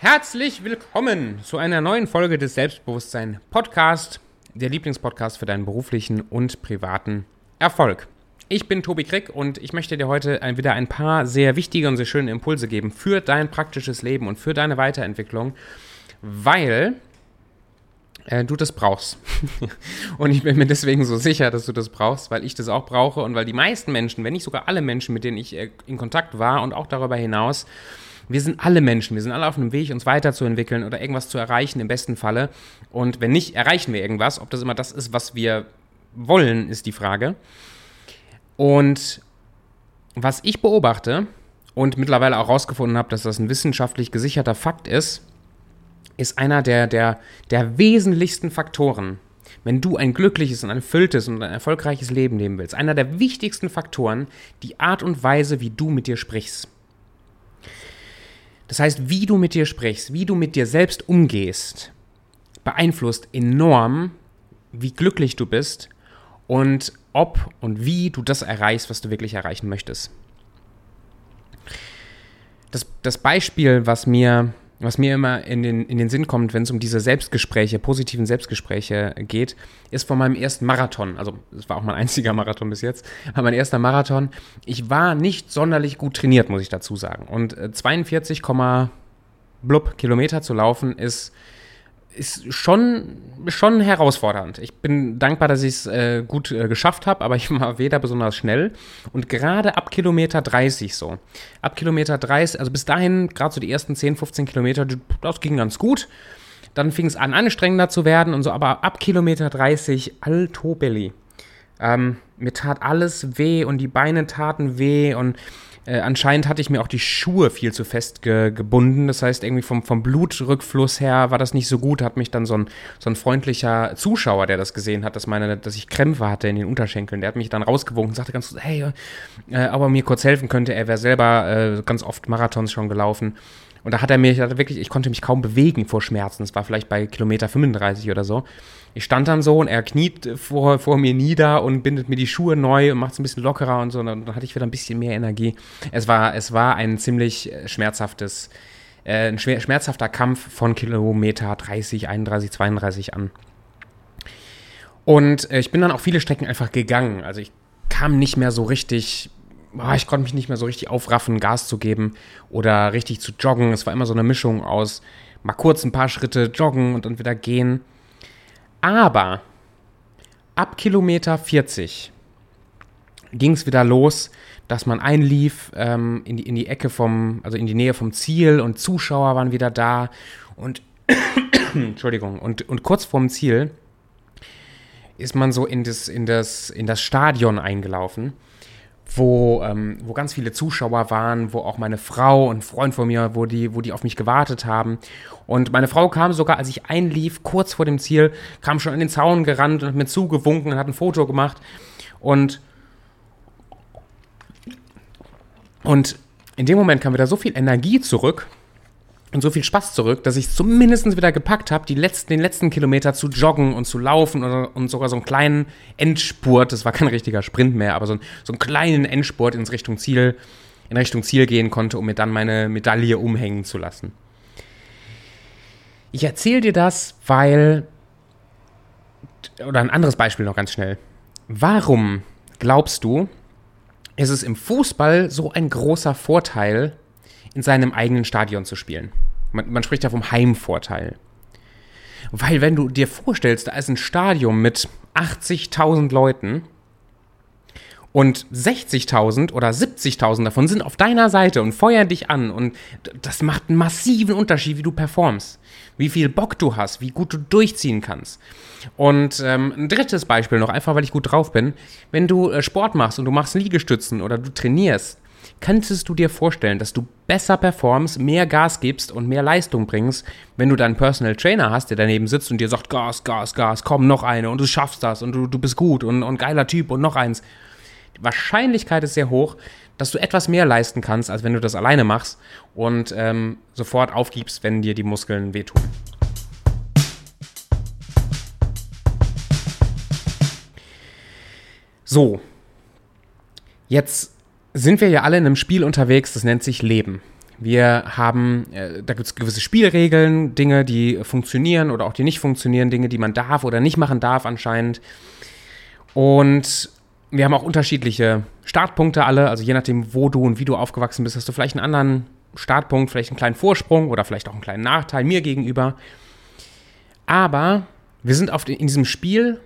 Herzlich willkommen zu einer neuen Folge des Selbstbewusstsein Podcast, der Lieblingspodcast für deinen beruflichen und privaten Erfolg. Ich bin Tobi Krick und ich möchte dir heute wieder ein paar sehr wichtige und sehr schöne Impulse geben für dein praktisches Leben und für deine Weiterentwicklung, weil äh, du das brauchst. und ich bin mir deswegen so sicher, dass du das brauchst, weil ich das auch brauche und weil die meisten Menschen, wenn nicht sogar alle Menschen, mit denen ich äh, in Kontakt war und auch darüber hinaus, wir sind alle Menschen, wir sind alle auf einem Weg, uns weiterzuentwickeln oder irgendwas zu erreichen, im besten Falle. Und wenn nicht, erreichen wir irgendwas. Ob das immer das ist, was wir wollen, ist die Frage. Und was ich beobachte und mittlerweile auch herausgefunden habe, dass das ein wissenschaftlich gesicherter Fakt ist, ist einer der, der, der wesentlichsten Faktoren, wenn du ein glückliches und ein erfülltes und ein erfolgreiches Leben leben willst. Einer der wichtigsten Faktoren, die Art und Weise, wie du mit dir sprichst. Das heißt, wie du mit dir sprichst, wie du mit dir selbst umgehst, beeinflusst enorm, wie glücklich du bist und ob und wie du das erreichst, was du wirklich erreichen möchtest. Das, das Beispiel, was mir was mir immer in den, in den Sinn kommt, wenn es um diese Selbstgespräche, positiven Selbstgespräche geht, ist von meinem ersten Marathon. Also, es war auch mein einziger Marathon bis jetzt, aber mein erster Marathon. Ich war nicht sonderlich gut trainiert, muss ich dazu sagen. Und 42, äh, blub Kilometer zu laufen ist ist schon, schon herausfordernd. Ich bin dankbar, dass ich es äh, gut äh, geschafft habe, aber ich war weder besonders schnell. Und gerade ab Kilometer 30 so. Ab Kilometer 30, also bis dahin, gerade so die ersten 10, 15 Kilometer, das ging ganz gut. Dann fing es an, anstrengender zu werden und so, aber ab Kilometer 30, alto belly. Ähm, mir tat alles weh und die Beine taten weh und äh, anscheinend hatte ich mir auch die Schuhe viel zu fest ge gebunden. Das heißt, irgendwie vom, vom Blutrückfluss her war das nicht so gut. Hat mich dann so ein, so ein freundlicher Zuschauer, der das gesehen hat, dass, meine, dass ich Krämpfe hatte in den Unterschenkeln, der hat mich dann rausgewunken und sagte ganz kurz, hey, äh, ob er mir kurz helfen könnte. Er wäre selber äh, ganz oft Marathons schon gelaufen. Und da hat er mich, hat wirklich, ich konnte mich kaum bewegen vor Schmerzen. Das war vielleicht bei Kilometer 35 oder so. Ich stand dann so und er kniet vor, vor mir nieder und bindet mir die Schuhe neu und macht es ein bisschen lockerer und so. Und dann hatte ich wieder ein bisschen mehr Energie. Es war, es war ein ziemlich äh, schmerzhaftes, äh, ein schmerzhafter Kampf von Kilometer 30, 31, 32 an. Und äh, ich bin dann auch viele Strecken einfach gegangen. Also ich kam nicht mehr so richtig oh, ich konnte mich nicht mehr so richtig aufraffen, Gas zu geben oder richtig zu joggen. Es war immer so eine Mischung aus mal kurz ein paar Schritte joggen und dann wieder gehen. Aber ab Kilometer 40 ging es wieder los, dass man einlief ähm, in, die, in die Ecke vom, also in die Nähe vom Ziel und Zuschauer waren wieder da. Und Entschuldigung, und, und kurz vorm Ziel ist man so in das, in das, in das Stadion eingelaufen wo, ähm, wo ganz viele Zuschauer waren, wo auch meine Frau und ein Freund von mir, wo die, wo die auf mich gewartet haben. Und meine Frau kam sogar, als ich einlief, kurz vor dem Ziel, kam schon an den Zaun gerannt und hat mir zugewunken und hat ein Foto gemacht. Und, und in dem Moment kam wieder so viel Energie zurück, und so viel Spaß zurück, dass ich es zumindest wieder gepackt habe, letzten, den letzten Kilometer zu joggen und zu laufen und, und, sogar so einen kleinen Endspurt, das war kein richtiger Sprint mehr, aber so, ein, so einen kleinen Endspurt ins Richtung Ziel, in Richtung Ziel gehen konnte, um mir dann meine Medaille umhängen zu lassen. Ich erzähle dir das, weil, oder ein anderes Beispiel noch ganz schnell. Warum glaubst du, ist es im Fußball so ein großer Vorteil, in seinem eigenen Stadion zu spielen. Man, man spricht ja vom Heimvorteil. Weil wenn du dir vorstellst, da ist ein Stadion mit 80.000 Leuten und 60.000 oder 70.000 davon sind auf deiner Seite und feuern dich an und das macht einen massiven Unterschied, wie du performst, wie viel Bock du hast, wie gut du durchziehen kannst. Und ähm, ein drittes Beispiel noch, einfach weil ich gut drauf bin, wenn du äh, Sport machst und du machst Liegestützen oder du trainierst, Könntest du dir vorstellen, dass du besser performst, mehr Gas gibst und mehr Leistung bringst, wenn du deinen Personal Trainer hast, der daneben sitzt und dir sagt, Gas, Gas, Gas, komm, noch eine und du schaffst das und du, du bist gut und, und geiler Typ und noch eins. Die Wahrscheinlichkeit ist sehr hoch, dass du etwas mehr leisten kannst, als wenn du das alleine machst und ähm, sofort aufgibst, wenn dir die Muskeln wehtun. So, jetzt sind wir ja alle in einem Spiel unterwegs, das nennt sich Leben. Wir haben, äh, da gibt es gewisse Spielregeln, Dinge, die funktionieren oder auch die nicht funktionieren, Dinge, die man darf oder nicht machen darf anscheinend. Und wir haben auch unterschiedliche Startpunkte alle, also je nachdem, wo du und wie du aufgewachsen bist, hast du vielleicht einen anderen Startpunkt, vielleicht einen kleinen Vorsprung oder vielleicht auch einen kleinen Nachteil mir gegenüber. Aber wir sind auf, in diesem Spiel,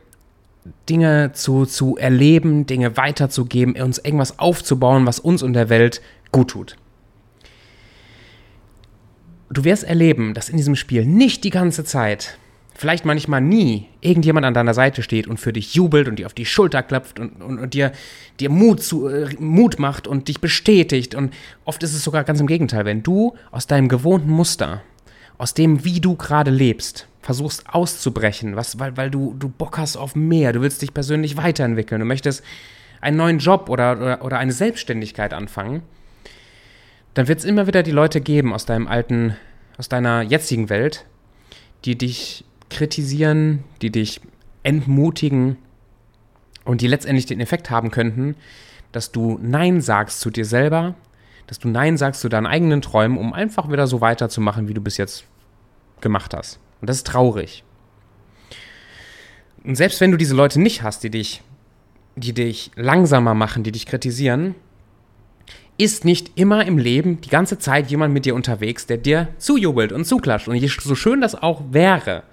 Dinge zu, zu erleben, Dinge weiterzugeben, uns irgendwas aufzubauen, was uns und der Welt gut tut du wirst erleben, dass in diesem Spiel nicht die ganze Zeit, vielleicht manchmal nie, irgendjemand an deiner Seite steht und für dich jubelt und dir auf die Schulter klopft und, und, und dir, dir Mut, zu, äh, Mut macht und dich bestätigt. Und oft ist es sogar ganz im Gegenteil, wenn du aus deinem gewohnten Muster, aus dem, wie du gerade lebst, versuchst auszubrechen, was, weil, weil du, du Bock hast auf mehr, du willst dich persönlich weiterentwickeln, du möchtest einen neuen Job oder, oder, oder eine Selbstständigkeit anfangen, dann wird es immer wieder die Leute geben aus deinem alten, aus deiner jetzigen Welt, die dich kritisieren, die dich entmutigen und die letztendlich den Effekt haben könnten, dass du Nein sagst zu dir selber, dass du Nein sagst zu deinen eigenen Träumen, um einfach wieder so weiterzumachen, wie du bis jetzt gemacht hast. Und das ist traurig. Und selbst wenn du diese Leute nicht hast, die dich, die dich langsamer machen, die dich kritisieren, ist nicht immer im Leben die ganze Zeit jemand mit dir unterwegs, der dir zujubelt und zuklatscht. Und so schön das auch wäre,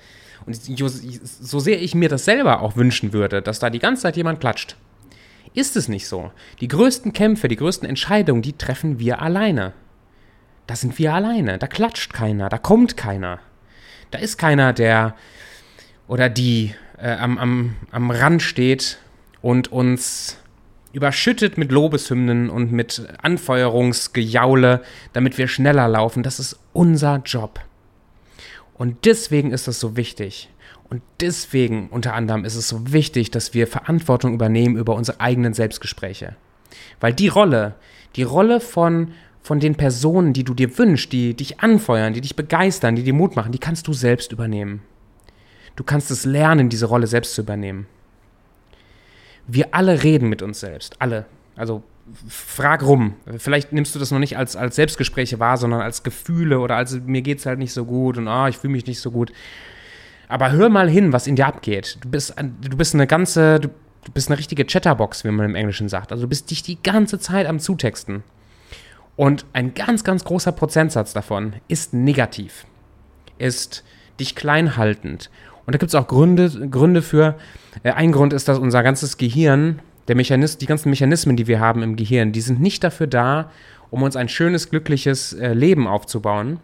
und so sehr ich mir das selber auch wünschen würde, dass da die ganze Zeit jemand klatscht, ist es nicht so. Die größten Kämpfe, die größten Entscheidungen, die treffen wir alleine. Da sind wir alleine. Da klatscht keiner, da kommt keiner. Da ist keiner, der oder die äh, am, am, am Rand steht und uns überschüttet mit Lobeshymnen und mit Anfeuerungsgejaule, damit wir schneller laufen. Das ist unser Job. Und deswegen ist das so wichtig. Und deswegen unter anderem ist es so wichtig, dass wir Verantwortung übernehmen über unsere eigenen Selbstgespräche. Weil die Rolle, die Rolle von, von den Personen, die du dir wünschst, die dich anfeuern, die dich begeistern, die dir Mut machen, die kannst du selbst übernehmen. Du kannst es lernen, diese Rolle selbst zu übernehmen wir alle reden mit uns selbst. Alle. Also frag rum. Vielleicht nimmst du das noch nicht als, als Selbstgespräche wahr, sondern als Gefühle oder als mir geht es halt nicht so gut und ah, ich fühle mich nicht so gut. Aber hör mal hin, was in dir abgeht. Du bist, du bist eine ganze, du bist eine richtige Chatterbox, wie man im Englischen sagt. Also du bist dich die ganze Zeit am Zutexten. Und ein ganz, ganz großer Prozentsatz davon ist negativ, ist dich kleinhaltend und da gibt es auch Gründe, Gründe für. Äh, ein Grund ist, dass unser ganzes Gehirn, der Mechanis die ganzen Mechanismen, die wir haben im Gehirn, die sind nicht dafür da, um uns ein schönes, glückliches äh, Leben aufzubauen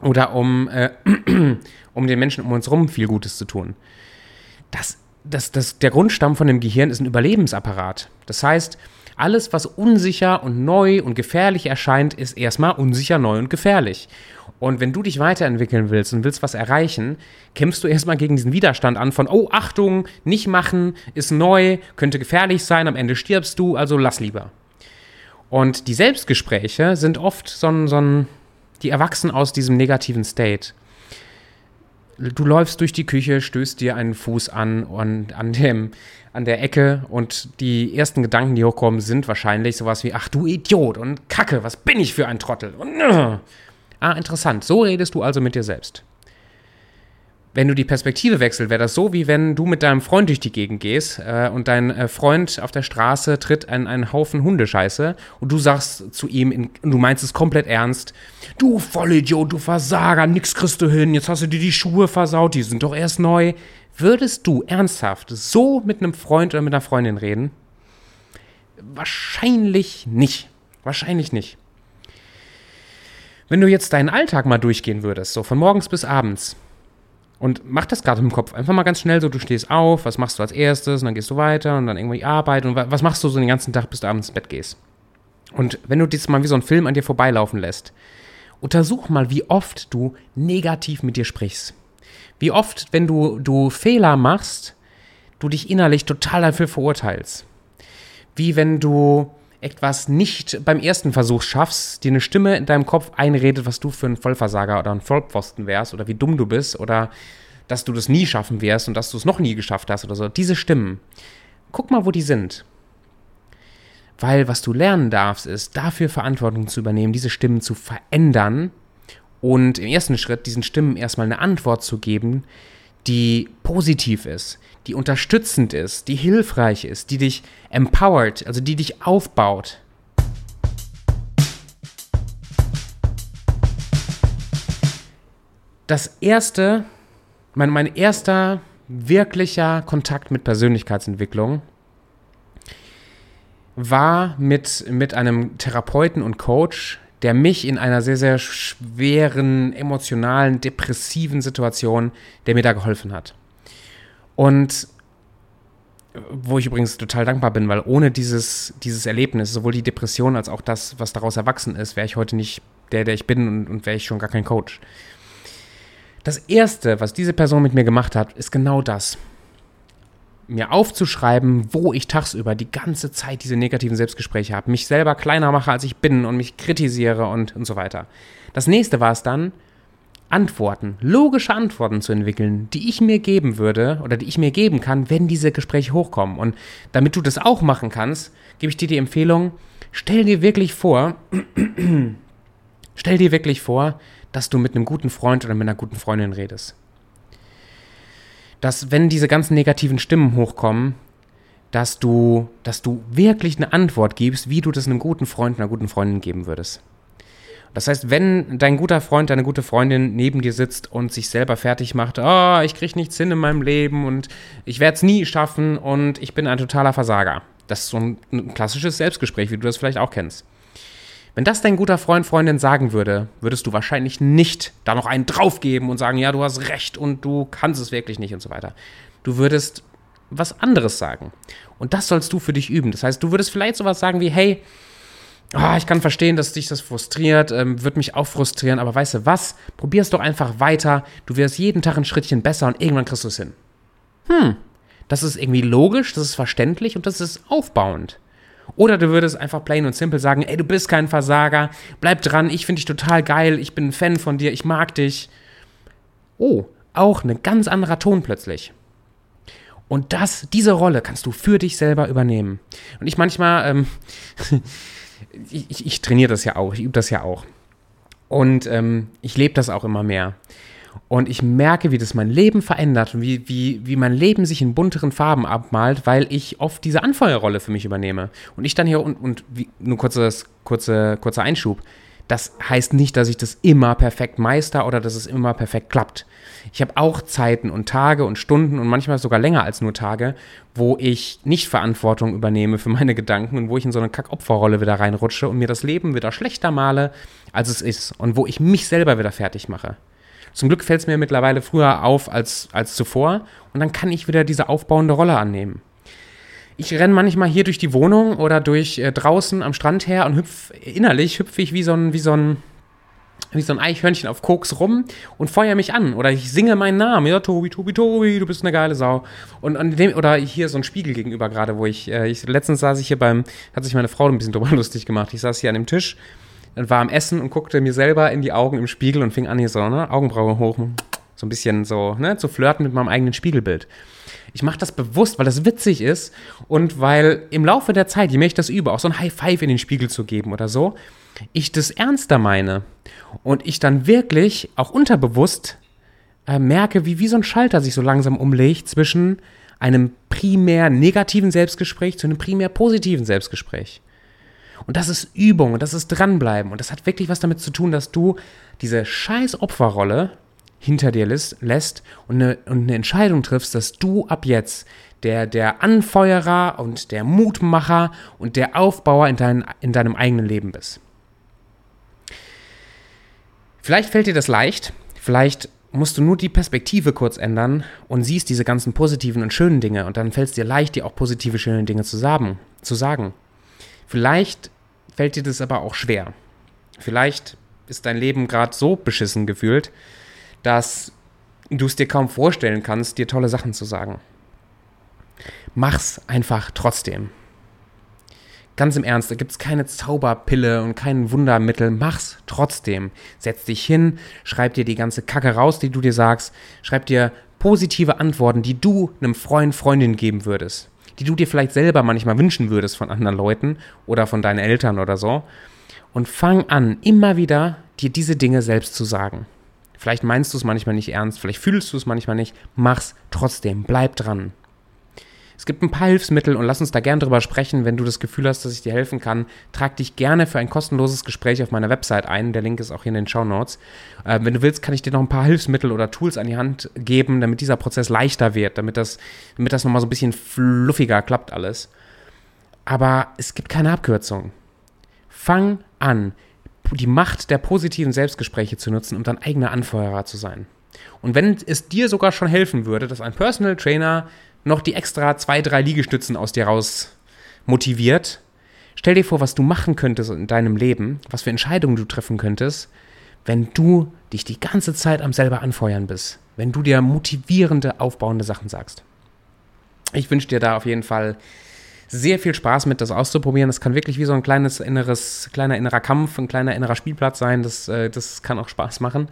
oder um, äh, um den Menschen um uns herum viel Gutes zu tun. Das, das, das, der Grundstamm von dem Gehirn ist ein Überlebensapparat. Das heißt, alles, was unsicher und neu und gefährlich erscheint, ist erstmal unsicher, neu und gefährlich. Und wenn du dich weiterentwickeln willst und willst was erreichen, kämpfst du erstmal gegen diesen Widerstand an von, oh, Achtung, nicht machen, ist neu, könnte gefährlich sein, am Ende stirbst du, also lass lieber. Und die Selbstgespräche sind oft so ein, so ein die erwachsen aus diesem negativen State. Du läufst durch die Küche, stößt dir einen Fuß an und an dem an der Ecke und die ersten Gedanken, die hochkommen, sind wahrscheinlich sowas wie ach du Idiot und Kacke, was bin ich für ein Trottel und äh, Ah, interessant. So redest du also mit dir selbst. Wenn du die Perspektive wechselst, wäre das so, wie wenn du mit deinem Freund durch die Gegend gehst äh, und dein äh, Freund auf der Straße tritt an einen Haufen Hundescheiße und du sagst zu ihm, in, du meinst es komplett ernst, du Vollidiot, du Versager, nix kriegst du hin, jetzt hast du dir die Schuhe versaut, die sind doch erst neu. Würdest du ernsthaft so mit einem Freund oder mit einer Freundin reden? Wahrscheinlich nicht. Wahrscheinlich nicht. Wenn du jetzt deinen Alltag mal durchgehen würdest, so von morgens bis abends, und mach das gerade im Kopf, einfach mal ganz schnell so, du stehst auf, was machst du als erstes, und dann gehst du weiter und dann irgendwie Arbeit und was machst du so den ganzen Tag, bis du abends ins Bett gehst. Und wenn du das mal wie so ein Film an dir vorbeilaufen lässt, untersuch mal, wie oft du negativ mit dir sprichst. Wie oft, wenn du, du Fehler machst, du dich innerlich total dafür verurteilst. Wie wenn du etwas nicht beim ersten Versuch schaffst, dir eine Stimme in deinem Kopf einredet, was du für ein Vollversager oder ein Vollpfosten wärst oder wie dumm du bist oder dass du das nie schaffen wirst und dass du es noch nie geschafft hast oder so. Diese Stimmen, guck mal, wo die sind. Weil was du lernen darfst, ist, dafür Verantwortung zu übernehmen, diese Stimmen zu verändern und im ersten Schritt diesen Stimmen erstmal eine Antwort zu geben, die positiv ist, die unterstützend ist, die hilfreich ist, die dich empowert, also die dich aufbaut. Das erste, mein, mein erster wirklicher Kontakt mit Persönlichkeitsentwicklung war mit, mit einem Therapeuten und Coach, der mich in einer sehr, sehr schweren, emotionalen, depressiven Situation, der mir da geholfen hat. Und wo ich übrigens total dankbar bin, weil ohne dieses, dieses Erlebnis, sowohl die Depression als auch das, was daraus erwachsen ist, wäre ich heute nicht der, der ich bin und, und wäre ich schon gar kein Coach. Das Erste, was diese Person mit mir gemacht hat, ist genau das mir aufzuschreiben, wo ich tagsüber die ganze Zeit diese negativen Selbstgespräche habe, mich selber kleiner mache, als ich bin und mich kritisiere und, und so weiter. Das nächste war es dann, Antworten, logische Antworten zu entwickeln, die ich mir geben würde oder die ich mir geben kann, wenn diese Gespräche hochkommen. Und damit du das auch machen kannst, gebe ich dir die Empfehlung, stell dir wirklich vor, stell dir wirklich vor, dass du mit einem guten Freund oder mit einer guten Freundin redest dass wenn diese ganzen negativen Stimmen hochkommen, dass du, dass du wirklich eine Antwort gibst, wie du das einem guten Freund, einer guten Freundin geben würdest. Das heißt, wenn dein guter Freund, deine gute Freundin neben dir sitzt und sich selber fertig macht, oh, ich kriege nichts hin in meinem Leben und ich werde es nie schaffen und ich bin ein totaler Versager. Das ist so ein, ein klassisches Selbstgespräch, wie du das vielleicht auch kennst. Wenn das dein guter Freund, Freundin sagen würde, würdest du wahrscheinlich nicht da noch einen draufgeben und sagen, ja, du hast recht und du kannst es wirklich nicht und so weiter. Du würdest was anderes sagen. Und das sollst du für dich üben. Das heißt, du würdest vielleicht sowas sagen wie, hey, oh, ich kann verstehen, dass dich das frustriert, ähm, wird mich auch frustrieren, aber weißt du was? Probier es doch einfach weiter. Du wirst jeden Tag ein Schrittchen besser und irgendwann kriegst du es hin. Hm, das ist irgendwie logisch, das ist verständlich und das ist aufbauend. Oder du würdest einfach plain und simple sagen, ey, du bist kein Versager, bleib dran, ich finde dich total geil, ich bin ein Fan von dir, ich mag dich. Oh, auch ein ganz anderer Ton plötzlich. Und das, diese Rolle kannst du für dich selber übernehmen. Und ich manchmal, ähm, ich, ich, ich trainiere das ja auch, ich übe das ja auch. Und ähm, ich lebe das auch immer mehr. Und ich merke, wie das mein Leben verändert und wie, wie, wie mein Leben sich in bunteren Farben abmalt, weil ich oft diese Anfeuerrolle für mich übernehme. Und ich dann hier und, und wie, nur kurzes, kurze, kurzer Einschub. Das heißt nicht, dass ich das immer perfekt meister oder dass es immer perfekt klappt. Ich habe auch Zeiten und Tage und Stunden und manchmal sogar länger als nur Tage, wo ich nicht Verantwortung übernehme für meine Gedanken und wo ich in so eine Kackopferrolle wieder reinrutsche und mir das Leben wieder schlechter male, als es ist und wo ich mich selber wieder fertig mache. Zum Glück fällt es mir mittlerweile früher auf als, als zuvor und dann kann ich wieder diese aufbauende Rolle annehmen. Ich renne manchmal hier durch die Wohnung oder durch äh, draußen am Strand her und hüpf innerlich hüpfe ich wie so ein, wie so ein, wie so ein Eichhörnchen auf Koks rum und feuer mich an. Oder ich singe meinen Namen. Ja, Tobi, Tobi, Tobi, du bist eine geile Sau. Und an dem, oder hier so ein Spiegel gegenüber gerade, wo ich, äh, ich, letztens saß ich hier beim, hat sich meine Frau ein bisschen drüber lustig gemacht. Ich saß hier an dem Tisch und war am Essen und guckte mir selber in die Augen im Spiegel und fing an, hier so, ne, Augenbraue hoch, so ein bisschen so, ne, zu flirten mit meinem eigenen Spiegelbild. Ich mache das bewusst, weil das witzig ist und weil im Laufe der Zeit, je mehr ich das übe, auch so ein High Five in den Spiegel zu geben oder so, ich das ernster meine und ich dann wirklich auch unterbewusst äh, merke, wie wie so ein Schalter sich so langsam umlegt zwischen einem primär negativen Selbstgespräch zu einem primär positiven Selbstgespräch. Und das ist Übung und das ist dranbleiben. Und das hat wirklich was damit zu tun, dass du diese scheiß Opferrolle hinter dir lässt und eine, und eine Entscheidung triffst, dass du ab jetzt der, der Anfeuerer und der Mutmacher und der Aufbauer in, dein, in deinem eigenen Leben bist. Vielleicht fällt dir das leicht, vielleicht musst du nur die Perspektive kurz ändern und siehst diese ganzen positiven und schönen Dinge und dann fällt es dir leicht, dir auch positive, schöne Dinge zu sagen. Zu sagen. Vielleicht fällt dir das aber auch schwer. Vielleicht ist dein Leben gerade so beschissen gefühlt, dass du es dir kaum vorstellen kannst, dir tolle Sachen zu sagen. Mach's einfach trotzdem. Ganz im Ernst, da gibt es keine Zauberpille und kein Wundermittel. Mach's trotzdem. Setz dich hin, schreib dir die ganze Kacke raus, die du dir sagst. Schreib dir positive Antworten, die du einem Freund, Freundin geben würdest. Die du dir vielleicht selber manchmal wünschen würdest von anderen Leuten oder von deinen Eltern oder so. Und fang an, immer wieder dir diese Dinge selbst zu sagen. Vielleicht meinst du es manchmal nicht ernst, vielleicht fühlst du es manchmal nicht. Mach's trotzdem, bleib dran. Es gibt ein paar Hilfsmittel und lass uns da gerne drüber sprechen. Wenn du das Gefühl hast, dass ich dir helfen kann, trag dich gerne für ein kostenloses Gespräch auf meiner Website ein. Der Link ist auch hier in den Show Notes. Äh, wenn du willst, kann ich dir noch ein paar Hilfsmittel oder Tools an die Hand geben, damit dieser Prozess leichter wird, damit das, damit das nochmal so ein bisschen fluffiger klappt alles. Aber es gibt keine Abkürzung. Fang an, die Macht der positiven Selbstgespräche zu nutzen, um dein eigener Anfeuerer zu sein. Und wenn es dir sogar schon helfen würde, dass ein Personal Trainer noch die extra zwei, drei Liegestützen aus dir raus motiviert, stell dir vor, was du machen könntest in deinem Leben, was für Entscheidungen du treffen könntest, wenn du dich die ganze Zeit am selber anfeuern bist, wenn du dir motivierende, aufbauende Sachen sagst. Ich wünsche dir da auf jeden Fall sehr viel Spaß mit, das auszuprobieren. Das kann wirklich wie so ein kleines inneres, kleiner innerer Kampf, ein kleiner innerer Spielplatz sein. Das, äh, das kann auch Spaß machen.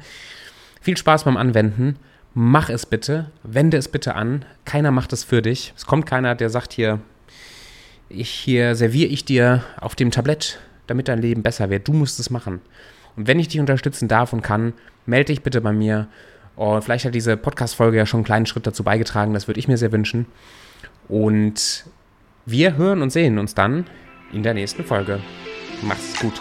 Viel Spaß beim Anwenden. Mach es bitte, wende es bitte an. Keiner macht es für dich. Es kommt keiner, der sagt hier, ich hier serviere ich dir auf dem Tablett, damit dein Leben besser wird. Du musst es machen. Und wenn ich dich unterstützen darf und kann, melde dich bitte bei mir. Und vielleicht hat diese Podcast-Folge ja schon einen kleinen Schritt dazu beigetragen. Das würde ich mir sehr wünschen. Und wir hören und sehen uns dann in der nächsten Folge. Mach's gut.